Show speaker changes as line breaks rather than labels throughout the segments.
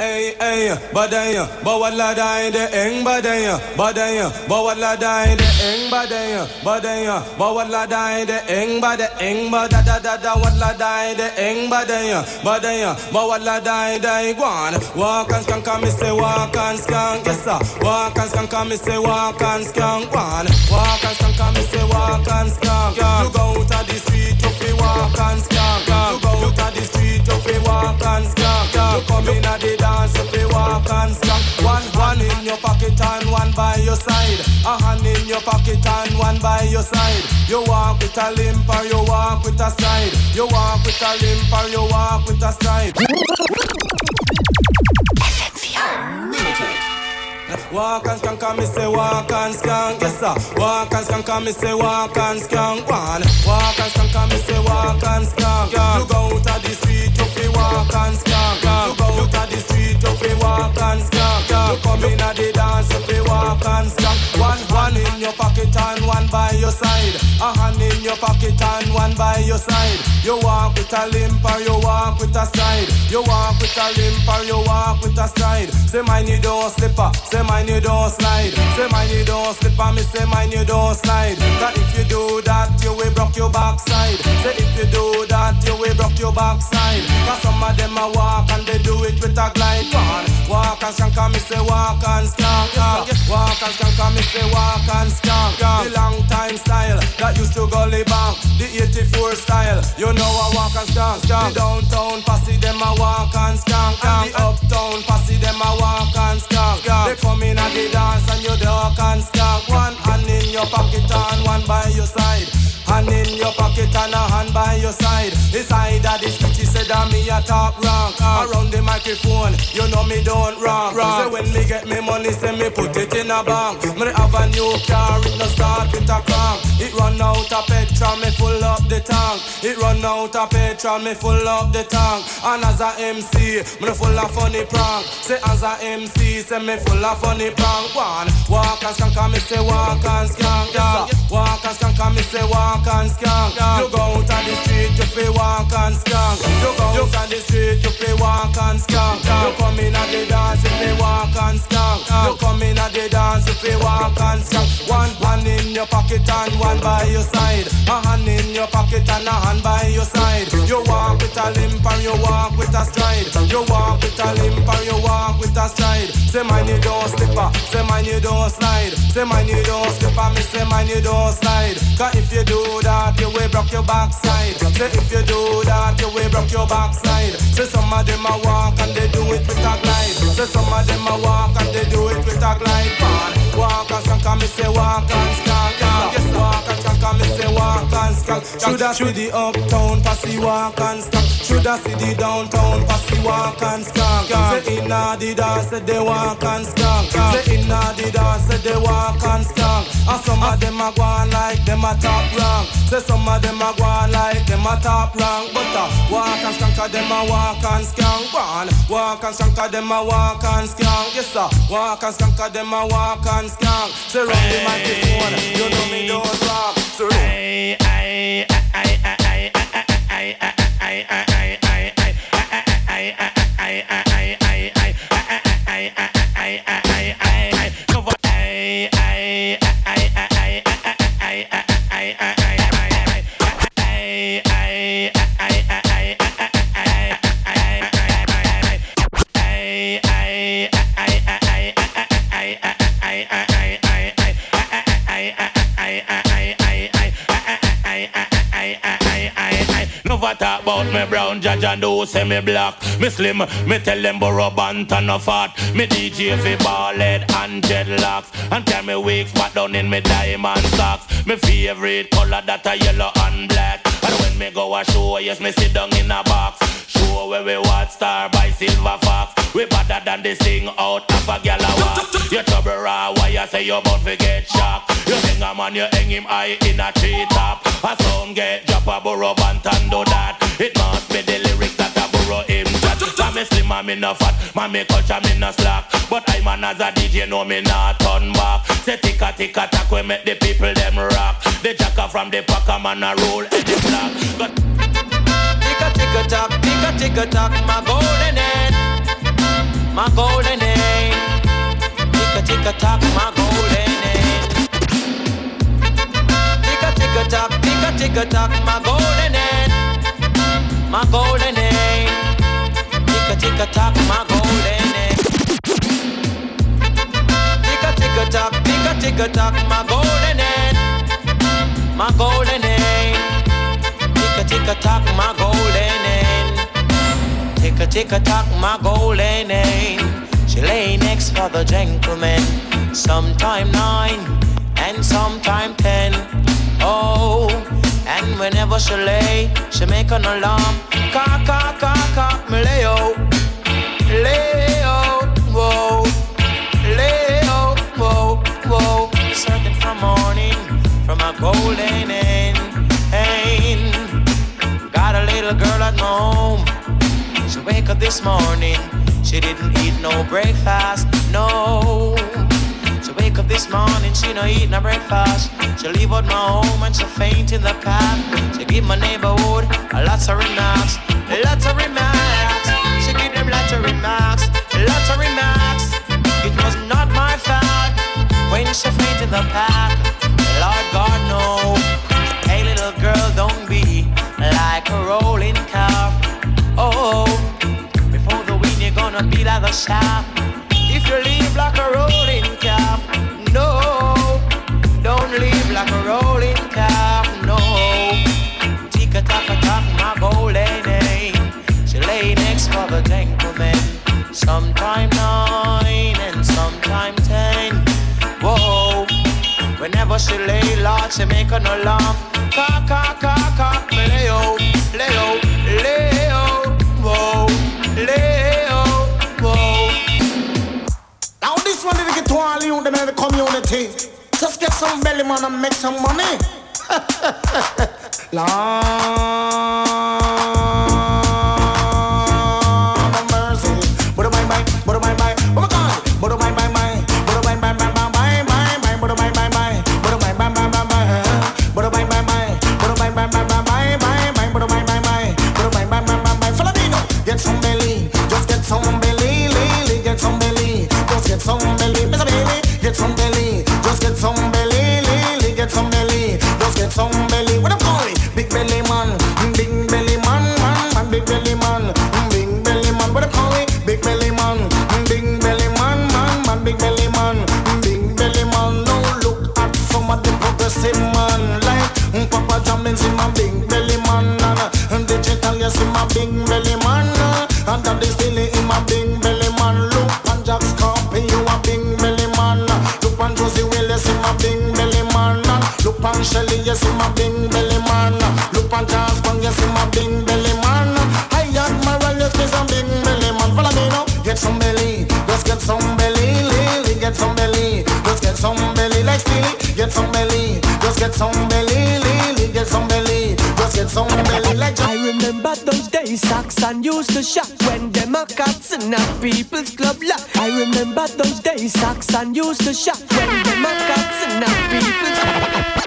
Ey ey badaya bawala dai de eng badaya badaya bawala dai de eng badaya badaya bawala dai de eng bada eng bada da da da wala dai de eng badaya badaya bawala dai dai gwan walk and skank me say walk and skank yes sir. Walk and skank me say walk and skank gwan walk and skank me say walk and skank you go out the street to fi walk and skank fi walk and skank you come in at the dance if you walk and skank. One one in your pocket and one by your side. A hand in your pocket and one by your side. You walk with a limp or you walk with a stride. You walk with a limp or you walk with a stride. Walk and skank, me say walk and skank, yes sir. Walk and skank, me say walk and skank, one. Walk and skank, me say walk and skank. You go out of the street, you walk and skank. Go out of the street, you fi walk and skank. You come in at the dance, you fi walk and skank. One, one in your pocket and one by your side. A hand in your pocket and one by your side. You walk with a limp or you walk with a stride. You walk with a limp or you walk with a stride. Say mine you don't slipper, say mine you don't slide. Say mine you don't slipper, me say mine you don't slide. Cause if you do that, you will broke your backside. Say if you do that, you will broke your backside. Cause some of them a walk and they do it with a glide on. Walk and skank, me say walk and skank. Walk and skank, me say walk and skank. The long time style that used to go back. The 84 style, you know I walk and skank. The downtown posse them a walk and skank. And the uptown posse them a walk and skank. They come in at the dance and you duck and skank. One hand in your pocket and one by your side. Hand in your pocket and a hand by your side. The side of the street, she said that me a top rank. Ah. Around the microphone, you know me don't wrong. Say when me get me money, say me put it in a bank. Me have a new car, it no start with a crank. It run out of petrol, me full up the tank. It run out of petrol, me full up the tank. And as a MC, me full of funny prank. Say as a MC, say me full of funny prank. One walk and skank, me say walk and skank. Yeah. Walk and skank, me say walk and skank. You go out on the street, you feel walk and skank. You go out on the street, you feel walk and skank. You come in at the dance, you feel walk and skank. You come in at the dance, you feel walk and skank. One hand in your pocket and one by your side. A hand in your pocket and a hand by your side. You walk with a limp and you walk with a stride. You walk with a limp and you walk with a stride. Say mine you don't slipper, say mine you don't slide. Say mine you don't slipper, me say mine you don't slide. Cause if you do that, you will broke your backside. Say if you do that, you will broke your backside. Say some of them a walk and they do it with a glide. Say some of them a walk and they do it with a glide. Man, walk and skank and me say walk and skank. Yes, walk and skank and me say walk and skank. Should I see the uptown posse walk and skank? Should I see the downtown posse walk and skank? Say inna the dance, they walk and skank. Say inna the dance, they walk and skank. And some of them a go on like them a top rank. Say some of them a go on like them a top rank. Uh, skank, them a walk and skank. Go on, walk and skank, a them a walk and skank. Yes sir, walk and skank, a them a walk and skank. Say run the microphone, you know me don't rock. So
Ay, ay, ay, ay, ay, ay, ay, ay, ay, ay, ay, ay, ay, ay, ay, about me brown judge and do say me black. Me slim, me tell them borrow bant and no fat. Me DJ fi ball head and dreadlocks. And carry me wigs back down in me diamond socks. Me favorite color that a yellow and black. And when me go a show, yes me sit down in a box. Show where we watch star by silver fox. We better than this thing out of a gal a walk. You trouble raw, why you say you bout to get shocked? You hang a man, you hang him high in a tree top. A sound get drop a burrow band and do that. It must be the lyrics that a burrow him chat. I'm a slim, I'm in a fat, man me culture, me no slack. But I man as a DJ, know me not turn back. Say tick a tick a tack, we make the people them rock. The jacker from the packer, man a roll and the flag. But
Tick tock, tick tick tock, my golden head. my golden name. Tick tick tock, my golden name. Tick tick tock, tick tick tock, my golden name. My golden name. Tick tick tock, my golden name. Tick tick tock, tick tick tock, my golden name. My golden name. Tick a tock, my golden name. Tick a tick a tock, my golden name. She lay next for the gentleman. Sometime nine and sometime ten. Oh, and whenever she lay, she make an alarm. Cock, cock, cock, cock, me lay oh, lay whoa, lay whoa, whoa. Searching for morning from a golden end. Little girl at home. She wake up this morning. She didn't eat no breakfast, no. She wake up this morning, she no eat no breakfast. She leave out my home and she faint in the path. She give my neighborhood a lots of remarks, lots of remarks. She give them lots of remarks, lots of remarks. It was not my fault when she faint in the path. Lord God no. Like a rolling car. Oh, before the wind you're gonna be like a shaft. If you leave like a rolling car, no, don't leave like a rolling car, no. Tick a tock a tock, my golden name. She lay next for the gentleman. Sometime nine and sometime ten. Whoa. Whenever she lay, Lord, she make an alarm. Whoa, lay oh, whoa.
Now this one. Just get some belly man and make some money. Lord some belly, lily, get some belly, just get some belly like Steely, get some belly, just get some belly, lily, get some belly, just get some belly like.
I remember those days Saxon used to shop when them a cats in a people's club lock. I remember those days Saxon used to shop when them a cats in a people's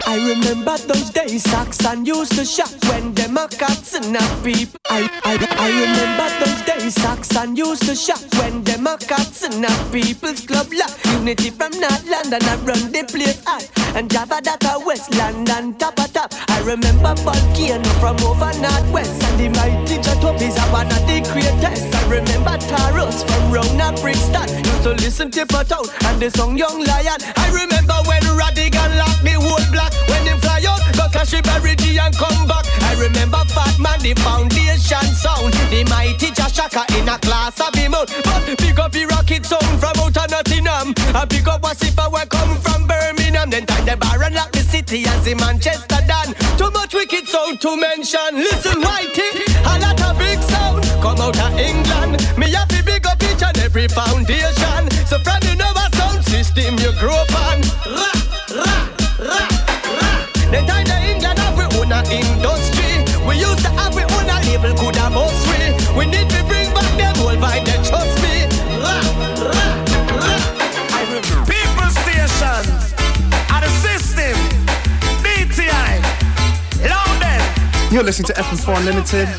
I remember those days Saxon used to shop when them a cats in a people. I, I, I remember those days Saxon used to shop when them a cats in a people's club lock. Unity from North London I run the place hot and Java that a West London top a top. I remember Volcano from over Northwest and the mighty Jah Tubby's are one of the greatest. I remember Taros from round a Brixton used to listen to Town and the song Young Lion. I remember when Radigan locked me whole block when they fly out, go cash it G and come back. I remember Fat Man, the foundation sound, the mighty Jah Shaka in a class of him out. But pick up the rocket sound from out of Nottingham. I pick up Wassifa where come from Birmingham. Then time the bar and lock the city as the Manchester done. Too much wicked sound to mention. Listen, Whitey, a lot of big sound come out of England. Me have to big up each and every foundation. So from the Nova sound system you grow up on. Label good and most we. We need to bring back them whole vibe, they trust me. Ra, ra, ra. I remember.
People station, and the system, DTI, London.
You're listening to FM4 Unlimited.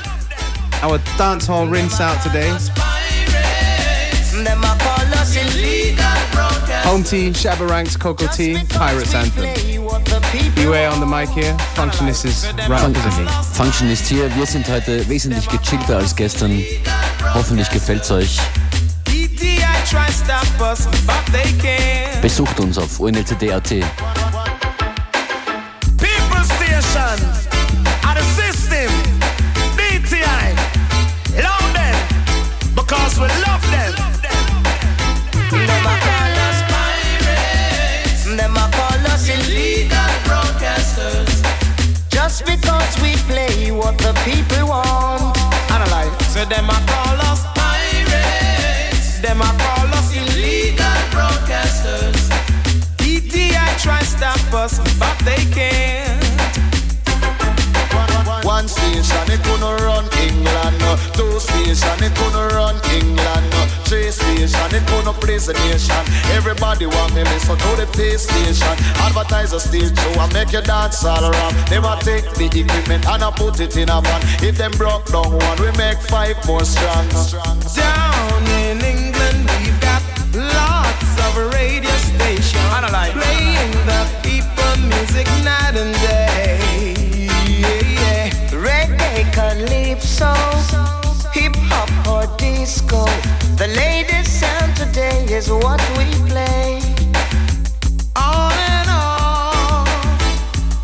Our dance hall rinse out today. Home T, Shabba Ranks, Cocoa Tea, Pirates Anthem. Beware on the mic here. Functionist is isn't he?
Functionist hier. Wir sind heute wesentlich gechillter als gestern. Hoffentlich gefällt's euch. Besucht uns auf unltd.at.
People Station, are the system, DTI, love them, because we love. Them
Just because we play what the people want.
Analyze, so them a call us pirates, them a call us illegal broadcasters. DTI try stop us, but they can't.
One station, it gonna run England. Two station, it gonna run England. No. Three station, it gonna place the nation. Everybody want me listen to the PlayStation. Advertisers still show and make you dance all around. Them a take the equipment and I put it in a van. If them broke down one, we make five more strong.
Down in England, we've got lots of radio stations And I like playing the people music night and day. Yeah, yeah.
Reggae, calypso, hip hop or disco. The latest sound today is what we play.
On and on,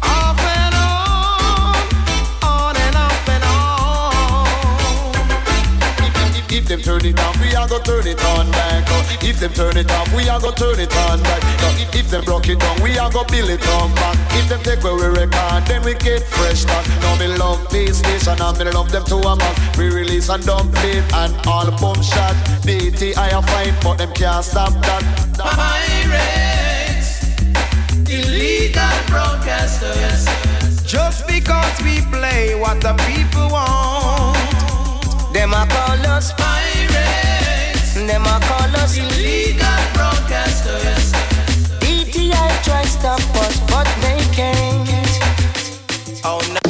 off and on, on and off and on.
If, if them turn it off, we are go turn it on back. If them turn it off, we are go turn it on back. If, if them broke it down, we are go build it on back. If them take away we record, then we get fresh start. Now me love this station and me love them to a man. We release and dump it and all boom shot. DT I am fine, but them can't stop that.
Pirates, illegal broadcasters. Just because we play what the people want.
Them a call us
Pirates,
them a call us
illegal broadcasters.
DTI try stop us, but they can't.
Oh no.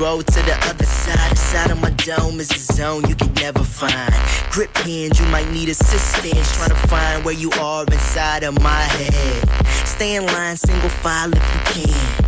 Roll to the other side. The side of my dome is a zone you can never find. Grip hands, you might need assistance trying to find where you are inside of my head. Stay in line, single file if you can.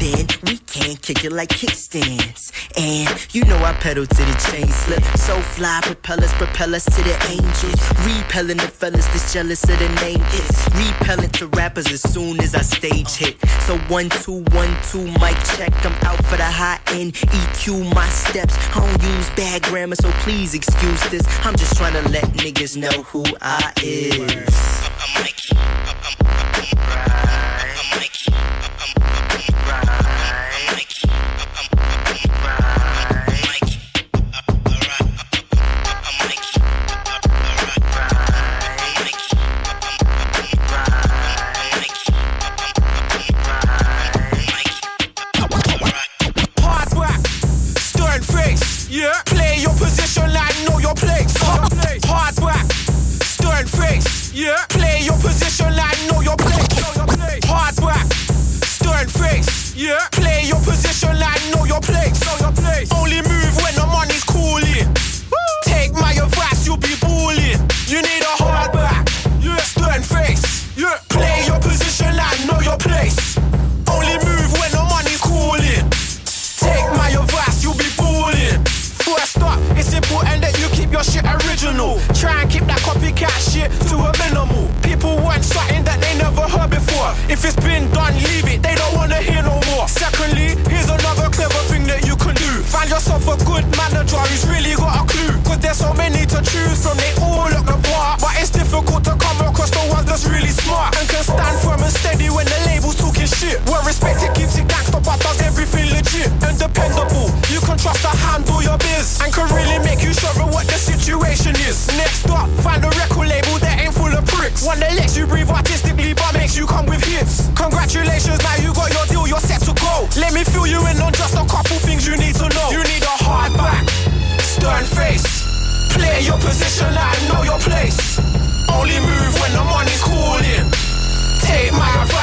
Then we can kick it like kickstands. And you know I pedal to the chain slip. So fly, propellers propel us to the angels. Repelling the fellas that's jealous of the name is. Repelling to rappers as soon as I stage hit. So one, two, one, two, mic check. I'm out for the high end. EQ my steps. I don't use bad grammar, so please excuse this. I'm just trying to let niggas know who I is.
Hard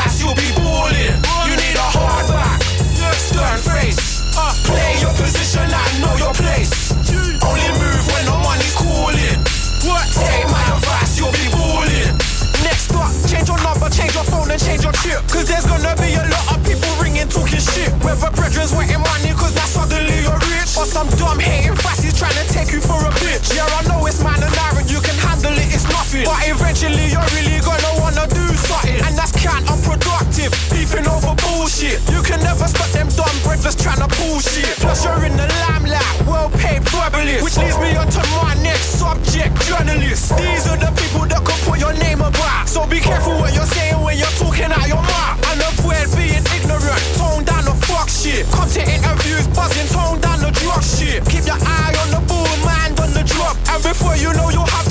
my you'll be balling. You need a hard back, stern face. Uh, play your position like know your place. Only move when the money's cooling. Take my advice, you'll be balling. Next up, change your number, change your phone and change your chip. Cause there's gonna be a lot of people ringing talking shit. Whether brethren's wanting money cause now suddenly you're rich. Or some dumb hating fassies trying to take you for a bitch. Yeah, I know it's man and iron, you can handle it, it's nothing. But eventually you're really gonna counterproductive, beefing over bullshit. You can never stop them dumb breakfast trying to bullshit. Plus you're in the limelight, well paid verbalist. Which leads me on to my next subject, journalist. These are the people that can put your name about. So be careful what you're saying when you're talking out your mouth. And avoid being ignorant, tone down the fuck shit. Come to interviews, buzzing, tone down the drug shit. Keep your eye on the ball, mind on the drop. And before you know, you'll have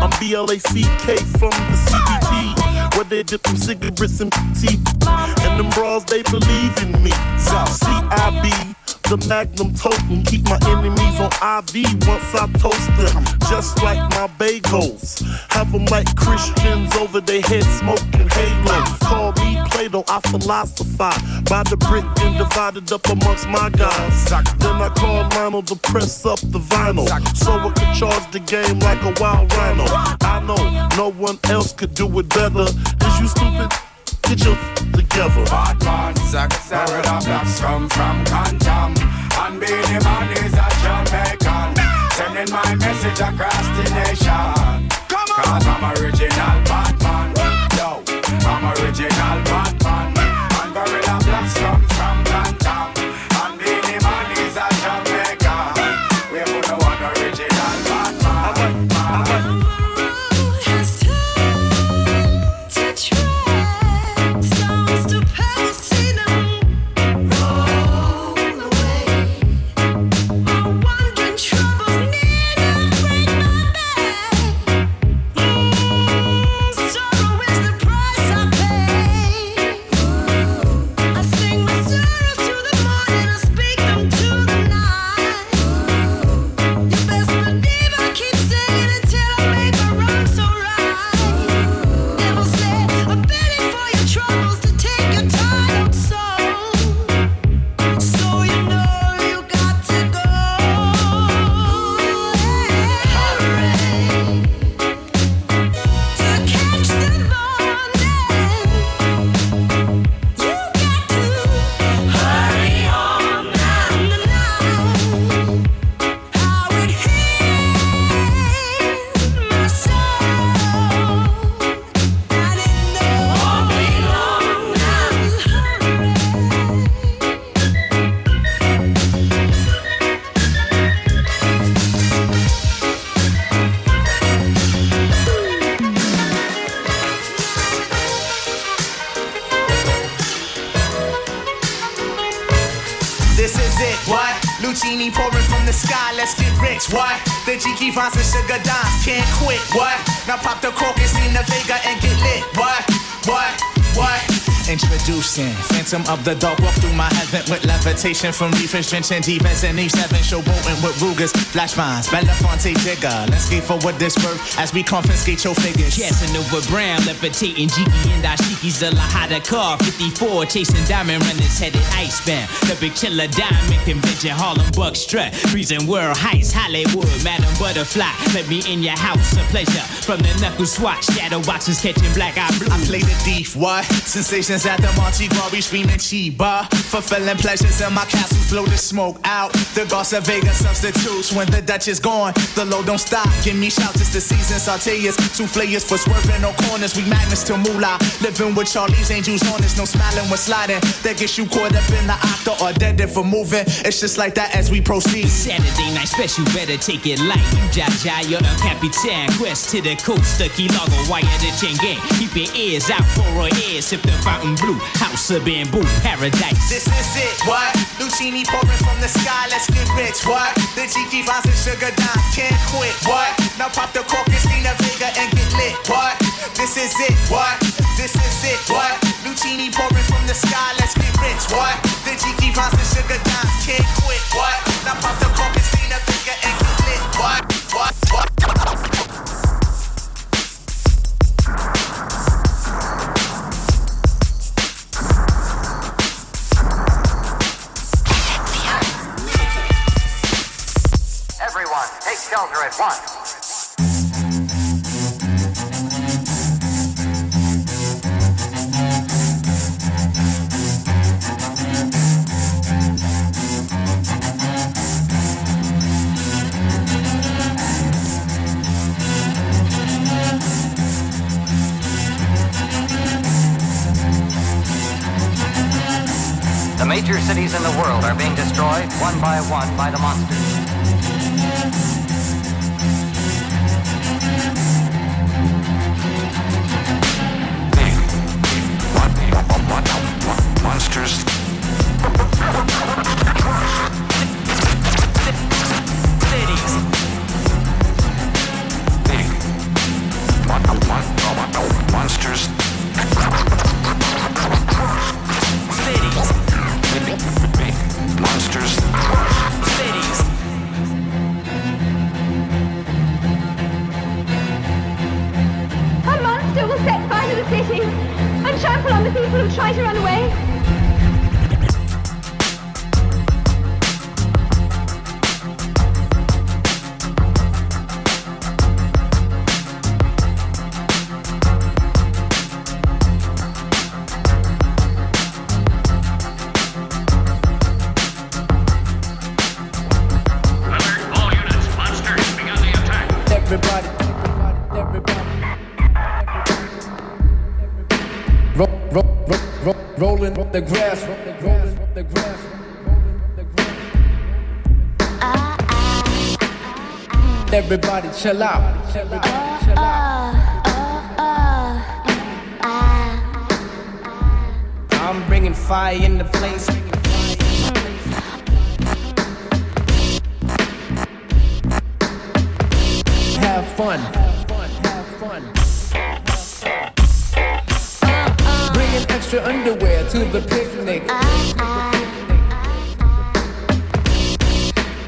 I'm
BLACK from the CBT, where they dip them cigarettes and tea. And them bras, they believe in me. CIB, the magnum totem, keep my enemies on IV once I toast them. Just like my bagels, have them like Christians over their head smoking halo. Call me Plato, I philosophize by the brick and divided up amongst my guys. Then I call Lionel to press up the vinyl, so I could charge the game like a wild rhino. I know no one else could do it better. Is you stupid? Get your together.
Bad man, Zack Where the blacks come from Cantam And Beenie Man is a Jamaican. Sending my message across the nation. Cause I'm original bad man. Yo, I'm original bad
Jiki
Phantom of the Dark. Walk through my heaven with levitation from reefers, drenching defense and E7. Showboating with Rugers, flash vines, Belafonte Digger. Let's skate forward this birth as we confiscate your figures.
Casanova Brown, levitating Jiki and Ashiki's the Lahada car. 54, chasing diamond runners headed ice icebound. The big killer diamond convention, Harlem Buck strut. Freezing world heights, Hollywood, Madam Butterfly. Let me in your house, a pleasure. From the knuckle swatch, shadow boxes catching black eye blue.
I play the thief, what?
Sensations at the Monte Gras, screaming Chiba. Fulfilling pleasures in my castles, blow the smoke out. The Garza Vega substitutes when the Dutch is gone. The low don't stop, give me shouts, it's the season. Sauteas, souffleurs for swerving no corners. We magnets to moolah. Living with Charlie's angels on us, no smiling when sliding. That gets you caught up in the octa or dead for moving. It's just like that as we proceed.
Saturday night special, better take it light. You jaja, you're the Capitan. Quest to the coast, the Key Largo, wire the chain gang. Keep your ears out for our ears. Sip the fountain blue, house of bamboo, paradise.
This is it, what? Lucini pouring from the sky, let's get rich, what? The Jiki finds and sugar dimes, can't quit, what? Now pop the cork, Christina Vega, and get lit, what? This is it, what? This is it, what? Lucini pouring from the sky, let's get rich, what? The Jiki finds and sugar dimes, can't quit, what? Now pop the cork, Christina Vega, and get lit, what? What? What?
Everyone, shelter at once. The major cities in the world are being destroyed one by one by the monsters.
Rolling the grass, rolling the grass. Everybody chill out. Everybody chill out. I'm bringing fire in the place. The picnic. Ah, ah, ah.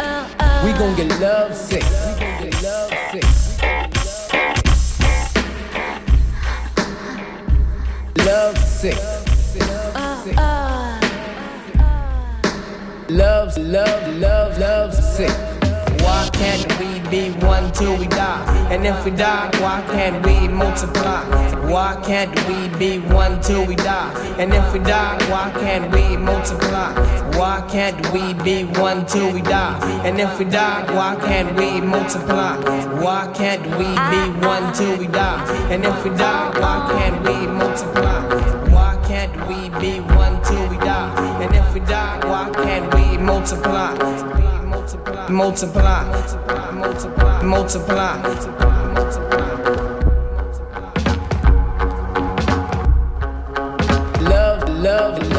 uh, uh. We gon' get love sick. We gon' get love sick. Love sick. Love, love, love, love sick. Why can't we be one till we die? And if we die, why can't we multiply? Why can't we be one till we die? And if we die, why can't we multiply? Why can't we be one till we die? And if we die, why can't we multiply? Why can't we be one till we die? And if we die, why can't we multiply? Why can't we be one till we die? And if we die, why can't we multiply? Multiply, multiply, multiply. Love, love, love, love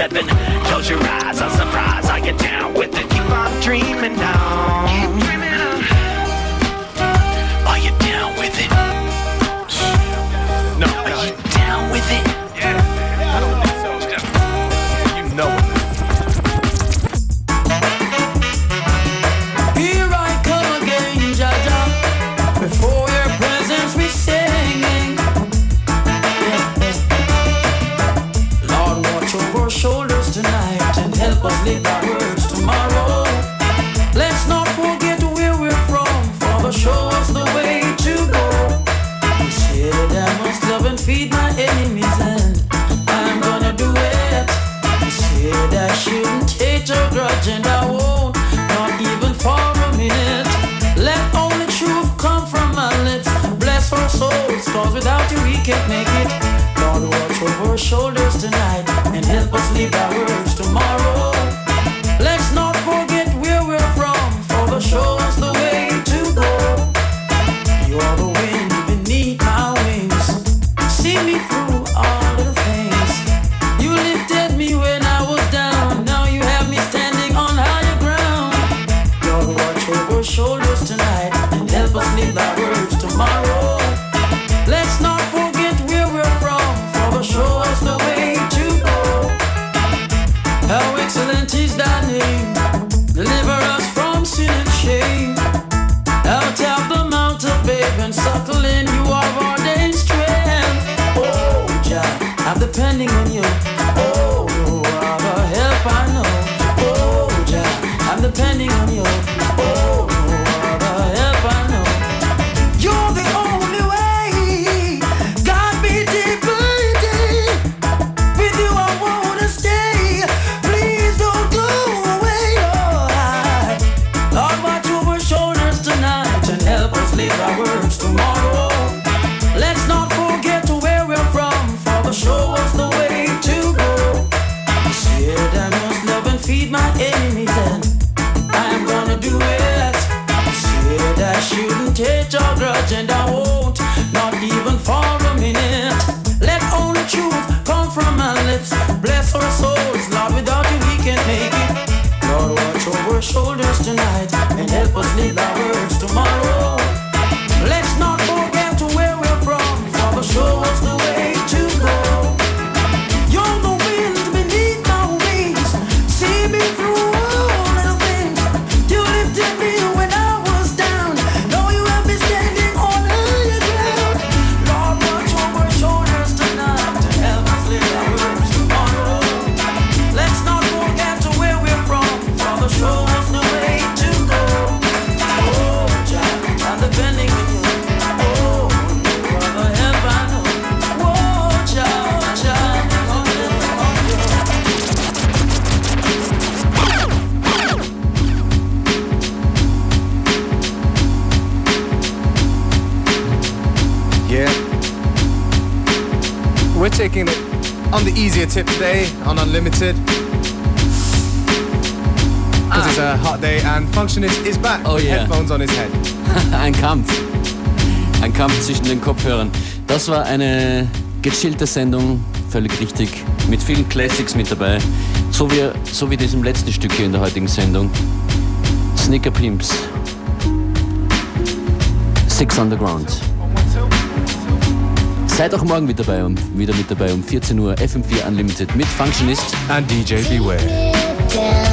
weapon. Close your eyes, I'm surprised. on
the
easier tip today on Unlimited. Because ah. it's a ah. hot day and Functionist is back.
Oh yeah.
Headphones on his head.
Ein Kampf. Ein Kampf zwischen den Kopfhörern. Das war eine gechillte Sendung, völlig richtig. Mit vielen Classics mit dabei. So wie, so wie diesem letzten Stück hier in der heutigen Sendung. Sneaker Pimps. Six Underground. Seid auch morgen wieder, bei, um, wieder mit dabei um 14 Uhr FM4 Unlimited mit Functionist
und DJ Beware.